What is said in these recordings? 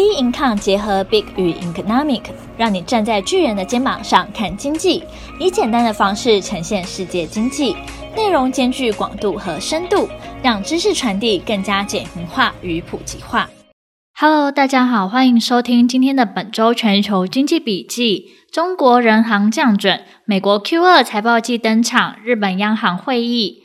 B Income 结合 Big 与 Economic，让你站在巨人的肩膀上看经济，以简单的方式呈现世界经济，内容兼具广度和深度，让知识传递更加简明化与普及化。Hello，大家好，欢迎收听今天的本周全球经济笔记。中国人行降准，美国 Q2 财报季登场，日本央行会议，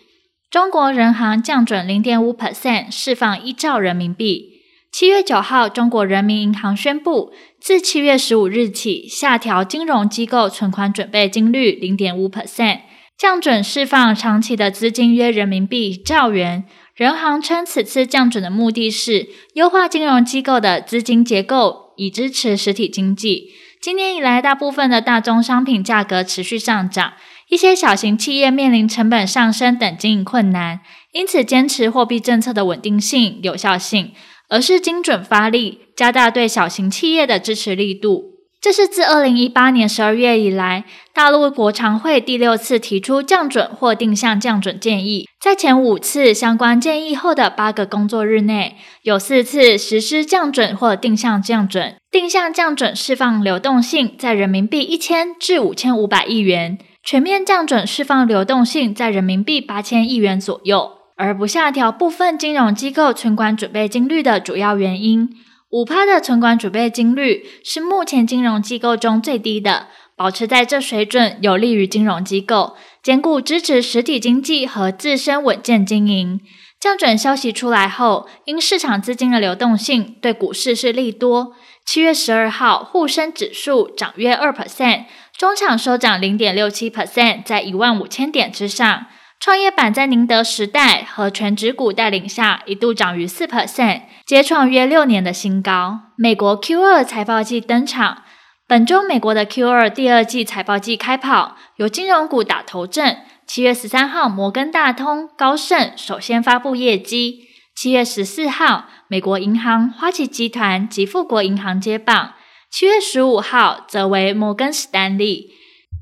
中国人行降准零点五 percent，释放一兆人民币。七月九号，中国人民银行宣布，自七月十五日起下调金融机构存款准备金率零点五 percent，降准释放长期的资金约人民币兆元。人行称，此次降准的目的是优化金融机构的资金结构，以支持实体经济。今年以来，大部分的大宗商品价格持续上涨，一些小型企业面临成本上升等经营困难，因此坚持货币政策的稳定性、有效性。而是精准发力，加大对小型企业的支持力度。这是自二零一八年十二月以来，大陆国常会第六次提出降准或定向降准建议。在前五次相关建议后的八个工作日内，有四次实施降准或定向降准。定向降准释放流动性在人民币一千至五千五百亿元，全面降准释放流动性在人民币八千亿元左右。而不下调部分金融机构存款准备金率的主要原因，五趴的存款准备金率是目前金融机构中最低的，保持在这水准有利于金融机构兼顾支持实体经济和自身稳健经营。降准消息出来后，因市场资金的流动性对股市是利多。七月十二号，沪深指数涨约二 percent，中场收涨零点六七 percent，在一万五千点之上。创业板在宁德时代和全指股带领下，一度涨逾四 percent，接创约六年的新高。美国 Q 二财报季登场，本周美国的 Q 二第二季财报季开跑，由金融股打头阵。七月十三号，摩根大通、高盛首先发布业绩。七月十四号，美国银行、花旗集团及富国银行接棒。七月十五号，则为摩根士丹利。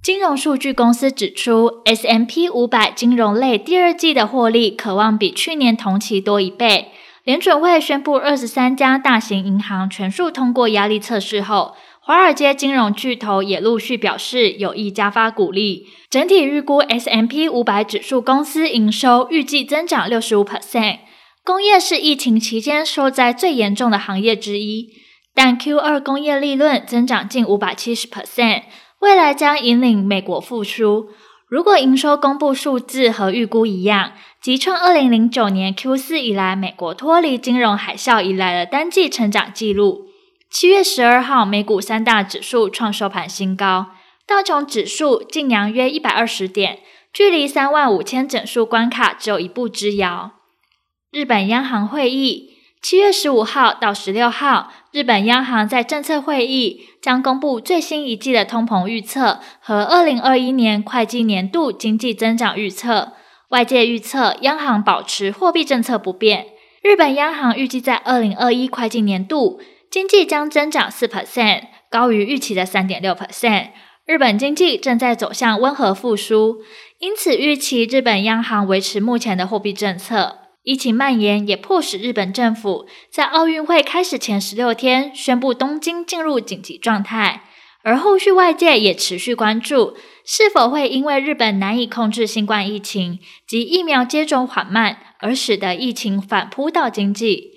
金融数据公司指出，S&P 500金融类第二季的获利可望比去年同期多一倍。联准会宣布，二十三家大型银行全数通过压力测试后，华尔街金融巨头也陆续表示有意加发股利。整体预估 S&P 500指数公司营收预计增长六十五 percent。工业是疫情期间受灾最严重的行业之一，但 Q 二工业利润增长近五百七十 percent。未来将引领美国复苏。如果营收公布数字和预估一样，即创二零零九年 Q 四以来美国脱离金融海啸以来的单季成长纪录。七月十二号，美股三大指数创收盘新高，道琼指数劲扬约一百二十点，距离三万五千整数关卡只有一步之遥。日本央行会议。七月十五号到十六号，日本央行在政策会议将公布最新一季的通膨预测和二零二一年会计年度经济增长预测。外界预测央行保持货币政策不变。日本央行预计在二零二一会计年度经济将增长四 percent，高于预期的三点六 percent。日本经济正在走向温和复苏，因此预期日本央行维持目前的货币政策。疫情蔓延也迫使日本政府在奥运会开始前十六天宣布东京进入紧急状态，而后续外界也持续关注是否会因为日本难以控制新冠疫情及疫苗接种缓慢而使得疫情反扑到经济。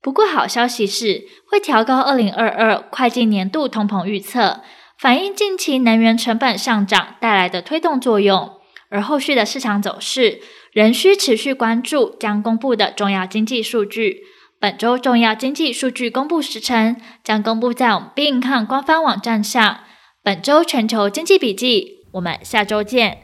不过好消息是会调高二零二二会计年度通膨预测，反映近期能源成本上涨带来的推动作用，而后续的市场走势。仍需持续关注将公布的重要经济数据。本周重要经济数据公布时程将公布在我们 bin 看官方网站上。本周全球经济笔记，我们下周见。